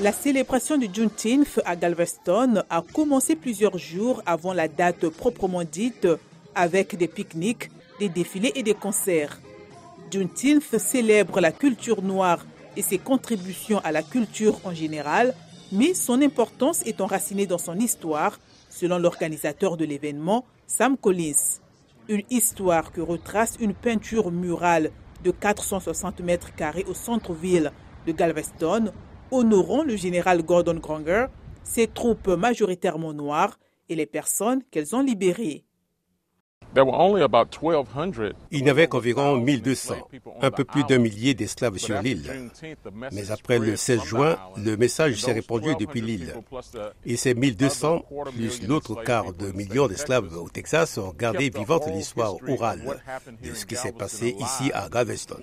La célébration du Juneteenth à Galveston a commencé plusieurs jours avant la date proprement dite, avec des pique-niques, des défilés et des concerts. Juneteenth célèbre la culture noire et ses contributions à la culture en général, mais son importance est enracinée dans son histoire, selon l'organisateur de l'événement, Sam Collins. Une histoire que retrace une peinture murale de 460 mètres carrés au centre-ville de Galveston, honorant le général Gordon Granger, ses troupes majoritairement noires et les personnes qu'elles ont libérées. Il n'y avait qu'environ 1200, un peu plus d'un millier d'esclaves sur l'île. Mais après le 16 juin, le message s'est répandu depuis l'île. Et ces 1200, plus l'autre quart de million d'esclaves au Texas, ont gardé vivante l'histoire orale de ce qui s'est passé ici à Galveston.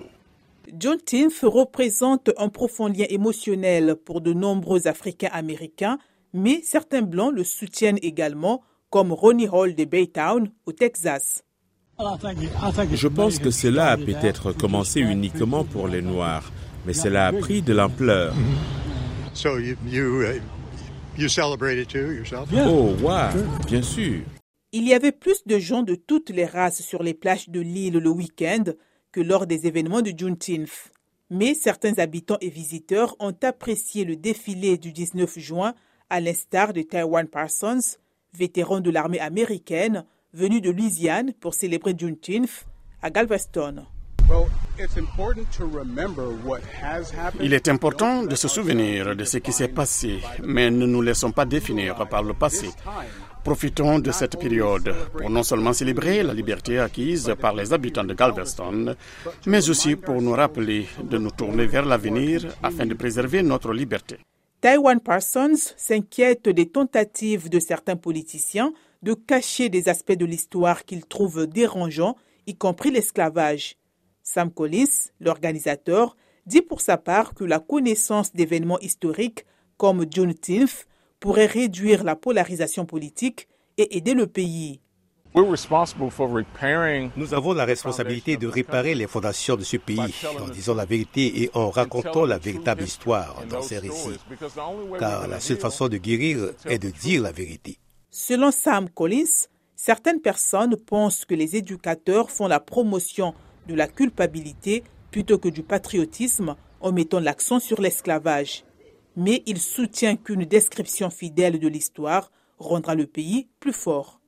John Tinf représente un profond lien émotionnel pour de nombreux Africains américains, mais certains Blancs le soutiennent également, comme Ronnie Hall de Baytown, au Texas. Je pense que cela a peut-être commencé uniquement pour les Noirs, mais cela a pris de l'ampleur. Oh, wow, bien sûr. Il y avait plus de gens de toutes les races sur les plages de l'île le week-end que lors des événements de Juneteenth. Mais certains habitants et visiteurs ont apprécié le défilé du 19 juin, à l'instar de Taiwan Parsons, vétéran de l'armée américaine, venu de Louisiane pour célébrer Juneteenth à Galveston. Il est important de se souvenir de ce qui s'est passé, mais ne nous laissons pas définir par le passé. Profitons de cette période pour non seulement célébrer la liberté acquise par les habitants de Galveston, mais aussi pour nous rappeler de nous tourner vers l'avenir afin de préserver notre liberté. Taiwan Parsons s'inquiète des tentatives de certains politiciens de cacher des aspects de l'histoire qu'ils trouvent dérangeants, y compris l'esclavage. Sam Collins, l'organisateur, dit pour sa part que la connaissance d'événements historiques comme Juneteenth pourrait réduire la polarisation politique et aider le pays. Nous avons la responsabilité de réparer les fondations de ce pays en disant la vérité et en racontant la véritable histoire dans ces récits. Car la seule façon de guérir est de dire la vérité. Selon Sam Collins, certaines personnes pensent que les éducateurs font la promotion de la culpabilité plutôt que du patriotisme en mettant l'accent sur l'esclavage mais il soutient qu'une description fidèle de l'histoire rendra le pays plus fort.